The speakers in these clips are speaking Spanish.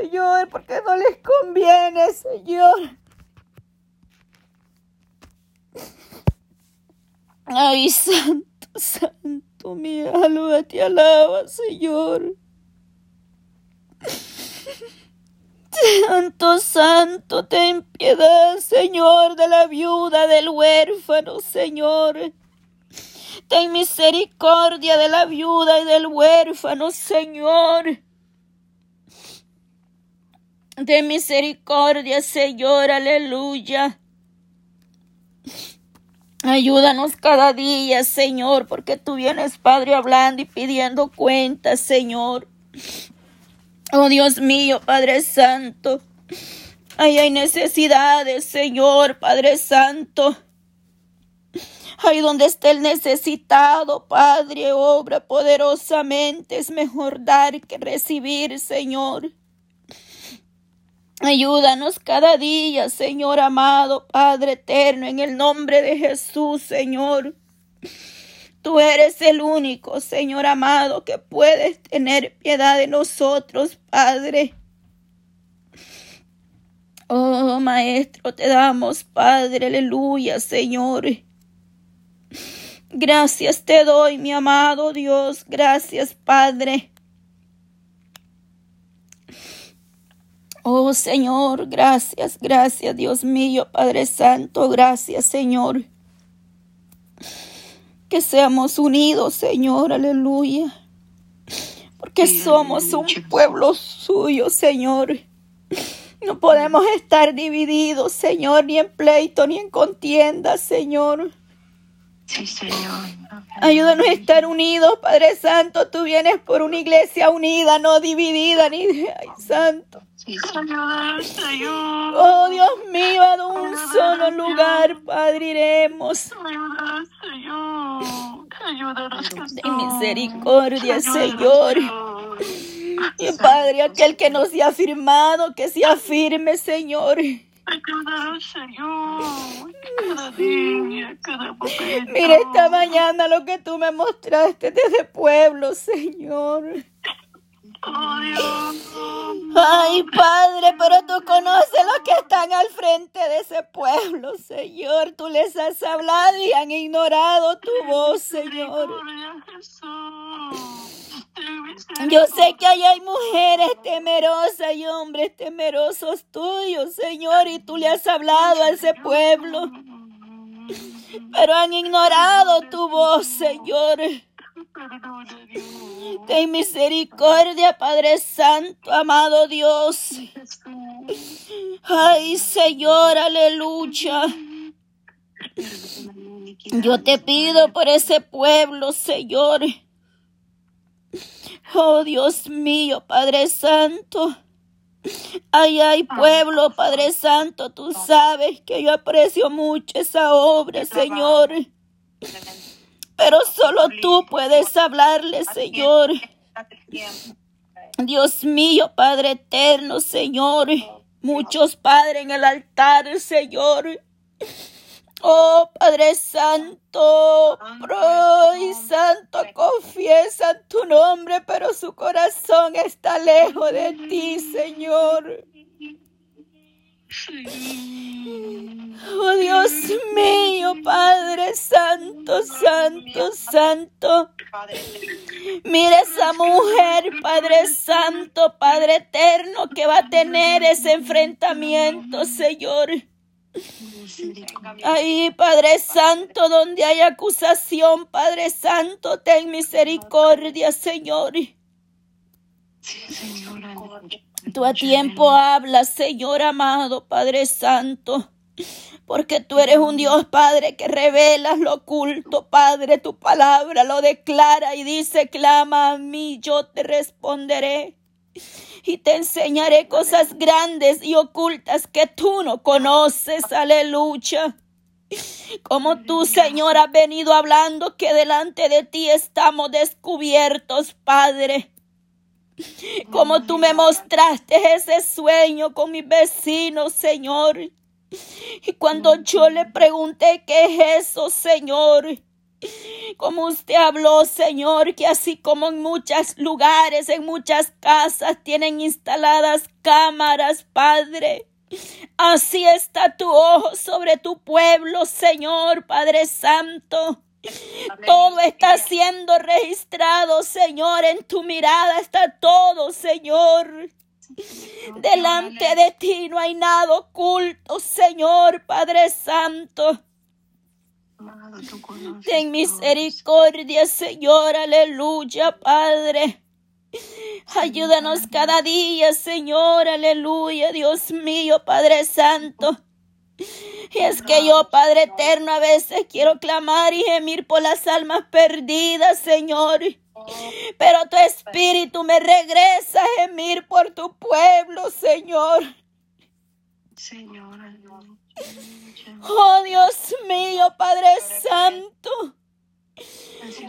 Señor, porque no les conviene, Señor. Ay, santo, santo, mi alma te alaba, Señor. Santo, santo, ten piedad, Señor, de la viuda, del huérfano, Señor. Ten misericordia de la viuda y del huérfano, Señor. Ten misericordia, Señor, aleluya. Ayúdanos cada día, Señor, porque tú vienes, Padre, hablando y pidiendo cuentas, Señor. Oh Dios mío, Padre Santo. Ahí hay necesidades, Señor, Padre Santo. Ahí donde esté el necesitado, Padre, obra poderosamente. Es mejor dar que recibir, Señor. Ayúdanos cada día, Señor amado, Padre eterno, en el nombre de Jesús, Señor. Tú eres el único, Señor amado, que puedes tener piedad de nosotros, Padre. Oh, Maestro, te damos, Padre, aleluya, Señor. Gracias te doy, mi amado Dios. Gracias, Padre. Oh Señor, gracias, gracias Dios mío, Padre Santo, gracias Señor. Que seamos unidos, Señor, aleluya. Porque somos un pueblo suyo, Señor. No podemos estar divididos, Señor, ni en pleito, ni en contienda, Señor. Sí, Señor. Ayúdanos a estar unidos, Padre Santo. Tú vienes por una iglesia unida, no dividida, ni... Ay, Santo. Señor. Oh Dios mío, a un solo lugar, Padre, iremos. Ayúdanos, Señor. Ayúdanos, Ten misericordia, Señor. Y Padre, aquel que nos ha afirmado, que se afirme, Señor. Ayúdanos, Señor. Cada día, cada momento. Mira esta mañana lo que tú me mostraste de ese pueblo, Señor. Oh. Ay, Padre, pero tú conoces los que están al frente de ese pueblo, Señor. Tú les has hablado y han ignorado tu voz, Señor. Yo sé que ahí hay mujeres temerosas y hombres temerosos tuyos, Señor, y tú le has hablado a ese pueblo, pero han ignorado tu voz, Señor. Ten misericordia, Padre Santo, amado Dios. Ay, Señor, aleluya. Yo te pido por ese pueblo, Señor. Oh Dios mío, Padre Santo. Ay, ay, pueblo, Padre Santo, tú sabes que yo aprecio mucho esa obra, Señor. Pero solo tú puedes hablarle, Señor. Dios mío, Padre eterno, Señor. Muchos padres en el altar, Señor. Oh Padre Santo, pro y Santo, confiesan tu nombre, pero su corazón está lejos de ti, Señor. Oh Dios mío, Padre Santo, Santo, Santo. Mira esa mujer, Padre Santo, Padre Eterno, que va a tener ese enfrentamiento, Señor. Ahí, Padre Santo, donde hay acusación, Padre Santo, ten misericordia, Señor. Tú a tiempo hablas, Señor amado, Padre Santo. Porque tú eres un Dios, Padre, que revelas lo oculto, Padre. Tu palabra lo declara y dice, clama a mí, yo te responderé. Y te enseñaré cosas grandes y ocultas que tú no conoces. Aleluya. Como tú, Señor, has venido hablando que delante de ti estamos descubiertos, Padre. Como tú me mostraste ese sueño con mis vecinos, Señor. Y cuando yo le pregunté qué es eso, Señor, Como usted habló, Señor, que así como en muchos lugares, en muchas casas tienen instaladas cámaras, Padre. Así está tu ojo sobre tu pueblo, Señor, Padre Santo. Todo está siendo registrado, Señor. En tu mirada está todo, Señor. Delante de ti no hay nada oculto, Señor, Padre Santo. Ten misericordia, Señor, aleluya, Padre. Ayúdanos cada día, Señor, aleluya, Dios mío, Padre Santo. Y es que yo, Padre eterno, a veces quiero clamar y gemir por las almas perdidas, Señor. Pero tu espíritu me regresa a gemir por tu pueblo, Señor. Señor, Oh Dios mío, Padre Santo.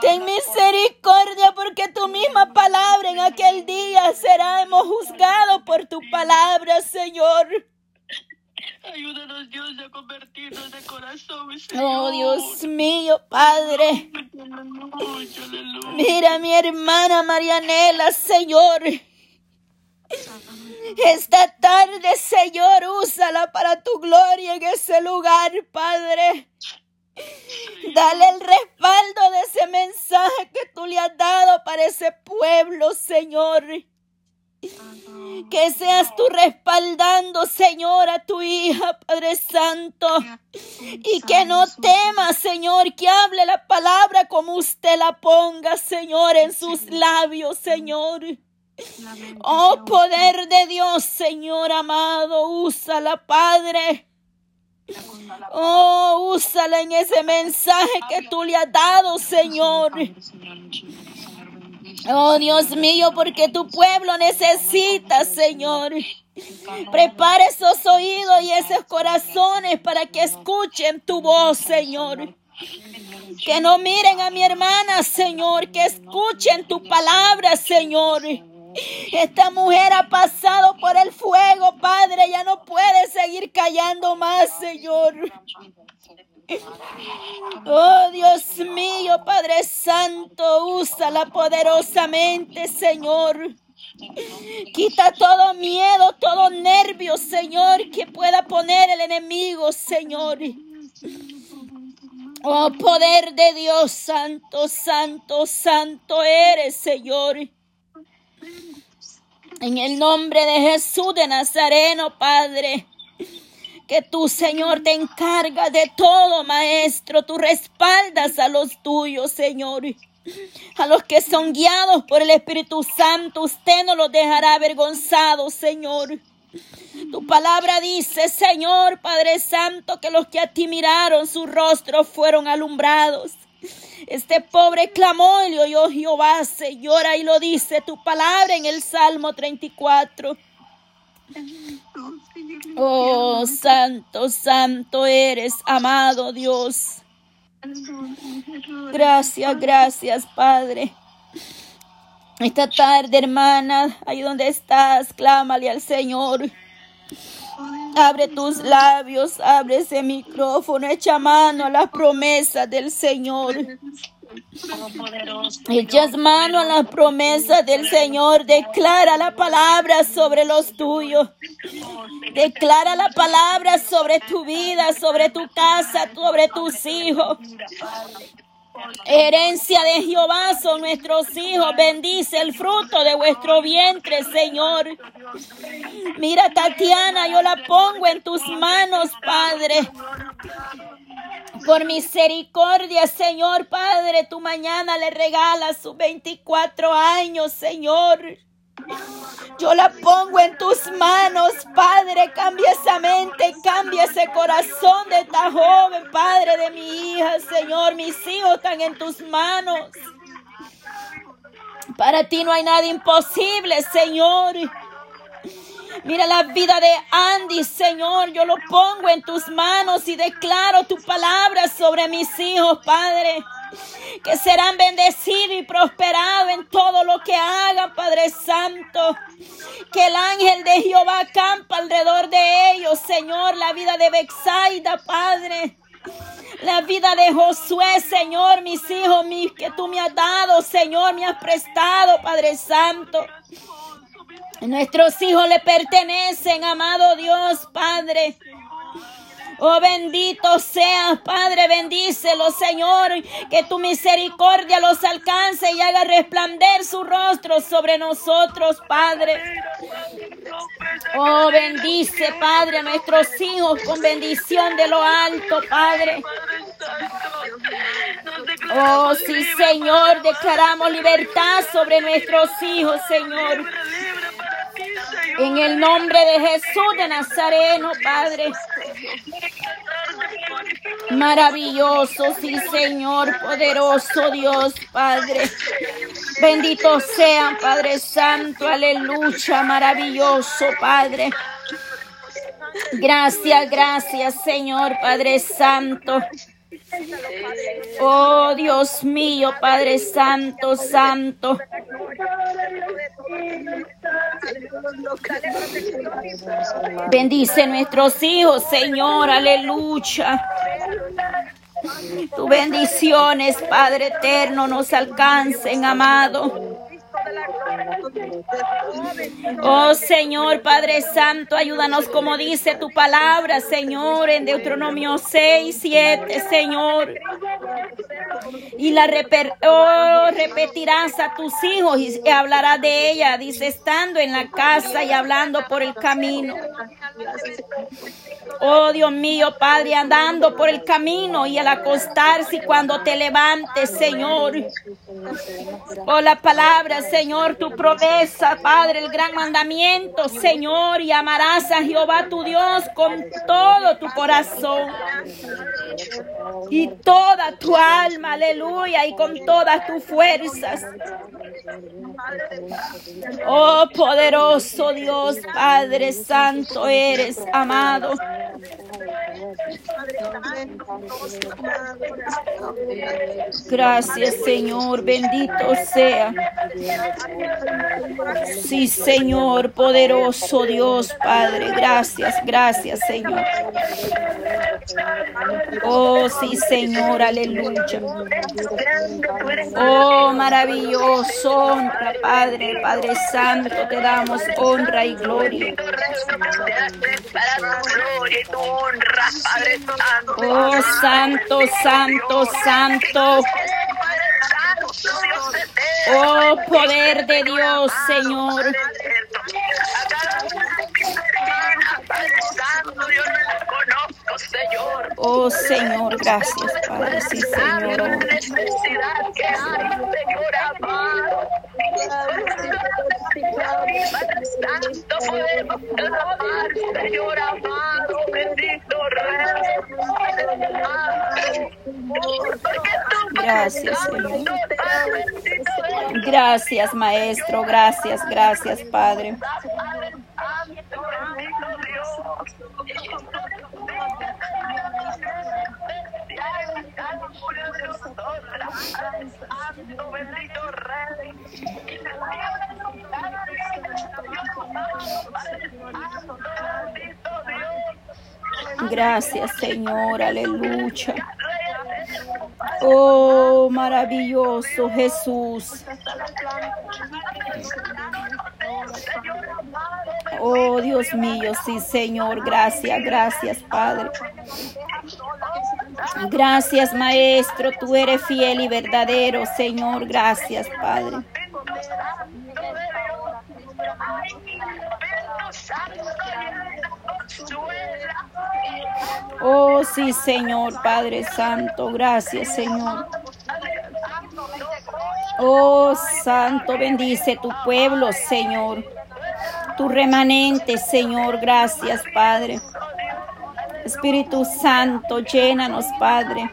Ten misericordia porque tu misma palabra en aquel día seremos juzgados por tu palabra, Señor. Ayúdanos, Dios, a convertirnos de corazón, Señor. Oh Dios mío, Padre. Mira a mi hermana Marianela, Señor. Esta tarde, Señor, úsala para tu gloria en ese lugar, Padre. Dale el respaldo de ese mensaje que tú le has dado para ese pueblo, Señor. Que seas tú respaldando, Señor, a tu hija, Padre Santo. Y que no temas, Señor, que hable la palabra como usted la ponga, Señor, en sus labios, Señor. Oh, poder de Dios, Señor amado, úsala, Padre. Oh, úsala en ese mensaje que tú le has dado, Señor. Oh, Dios mío, porque tu pueblo necesita, Señor. Prepara esos oídos y esos corazones para que escuchen tu voz, Señor. Que no miren a mi hermana, Señor, que escuchen tu palabra, Señor. Esta mujer ha pasado por el fuego, Padre, ya no puede seguir callando más, Señor. Oh Dios mío, Padre Santo, úsala poderosamente, Señor. Quita todo miedo, todo nervio, Señor, que pueda poner el enemigo, Señor. Oh poder de Dios, santo, santo, santo eres, Señor. En el nombre de Jesús de Nazareno, Padre. Que tú, Señor, te encargas de todo, Maestro. Tú respaldas a los tuyos, Señor. A los que son guiados por el Espíritu Santo, usted no los dejará avergonzados, Señor. Tu palabra dice, Señor Padre Santo, que los que a ti miraron sus rostros fueron alumbrados. Este pobre clamó y le oyó Jehová, Señora, y lo dice tu palabra en el Salmo 34. Oh, santo, santo eres, amado Dios. Gracias, gracias, Padre. Esta tarde, hermana, ahí donde estás, clámale al Señor. Abre tus labios, abre ese micrófono, echa mano a las promesas del Señor. Echas mano a las promesas del Señor. Declara la palabra sobre los tuyos. Declara la palabra sobre tu vida, sobre tu casa, sobre tus hijos. Herencia de Jehová son nuestros hijos. Bendice el fruto de vuestro vientre, Señor. Mira, Tatiana, yo la pongo en tus manos, Padre. Por misericordia, Señor Padre, tu mañana le regalas sus 24 años, Señor. Yo la pongo en tus manos, Padre. Cambia esa mente, cambia ese corazón de esta joven, Padre de mi hija, Señor. Mis hijos están en tus manos. Para ti no hay nada imposible, Señor. Mira la vida de Andy, Señor. Yo lo pongo en tus manos y declaro tu palabra sobre mis hijos, Padre. Que serán bendecidos y prosperados en todo lo que hagan, Padre Santo. Que el ángel de Jehová acampa alrededor de ellos, Señor. La vida de Bexaida, Padre. La vida de Josué, Señor, mis hijos, mis que tú me has dado, Señor, me has prestado, Padre Santo. Nuestros hijos le pertenecen, amado Dios, Padre. Oh bendito seas, Padre, bendícelo, Señor, que tu misericordia los alcance y haga resplandecer su rostro sobre nosotros, Padre. Oh, bendice, Padre, a nuestros hijos con bendición de lo alto, Padre. Oh, sí, Señor, declaramos libertad sobre nuestros hijos, Señor. En el nombre de Jesús de Nazareno, Padre. Maravilloso, sí, Señor, poderoso Dios, Padre. Bendito sea, Padre Santo, aleluya, maravilloso, Padre. Gracias, gracias, Señor, Padre Santo. Oh Dios mío, Padre Santo, Santo. Bendice nuestros hijos, Señor, aleluya. Tu bendiciones, Padre eterno, nos alcancen, amado. Oh Señor Padre Santo, ayúdanos como dice tu palabra, Señor, en Deuteronomio 6, 7, Señor. Y la oh, repetirás a tus hijos y hablarás de ella, dice, estando en la casa y hablando por el camino. Oh Dios mío, Padre, andando por el camino y al acostarse y cuando te levantes, Señor. Oh la palabra, Señor, tu Padre, el gran mandamiento, Señor, y amarás a Jehová tu Dios con todo tu corazón y toda tu alma, aleluya, y con todas tus fuerzas. Oh poderoso Dios, Padre Santo eres, amado. Gracias, Señor, bendito sea. Sí, Señor, poderoso Dios, Padre, gracias, gracias, Señor. Oh, sí, Señor, aleluya. Oh, maravilloso, honra, Padre, Padre Santo, te damos honra y gloria. Oh, Santo, Santo, Santo. Oh, poder de Dios, Señor. Oh Señor, gracias Padre, sí Señor. Gracias, Señor. Gracias, Maestro. Gracias, gracias, Padre. Gracias, Señor, aleluya. Oh, maravilloso Jesús. Oh, Dios mío, sí, Señor, gracias, gracias, Padre. Gracias, Maestro, tú eres fiel y verdadero, Señor, gracias, Padre. Oh, sí, Señor, Padre Santo, gracias, Señor. Oh, Santo, bendice tu pueblo, Señor. Tu remanente, Señor, gracias, Padre. Espíritu Santo, llénanos, Padre.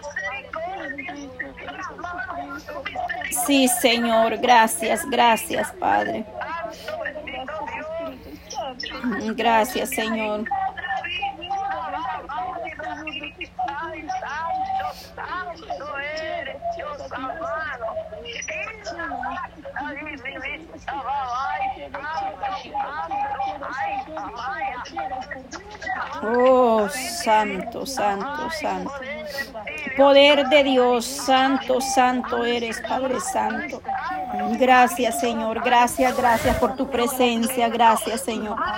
Sí, Señor, gracias, gracias, Padre. Gracias, Señor. Oh, santo, santo, santo. poder de Dios. Santo, santo eres, Padre Santo. Gracias, Señor. Gracias, gracias por tu presencia. Gracias, Señor.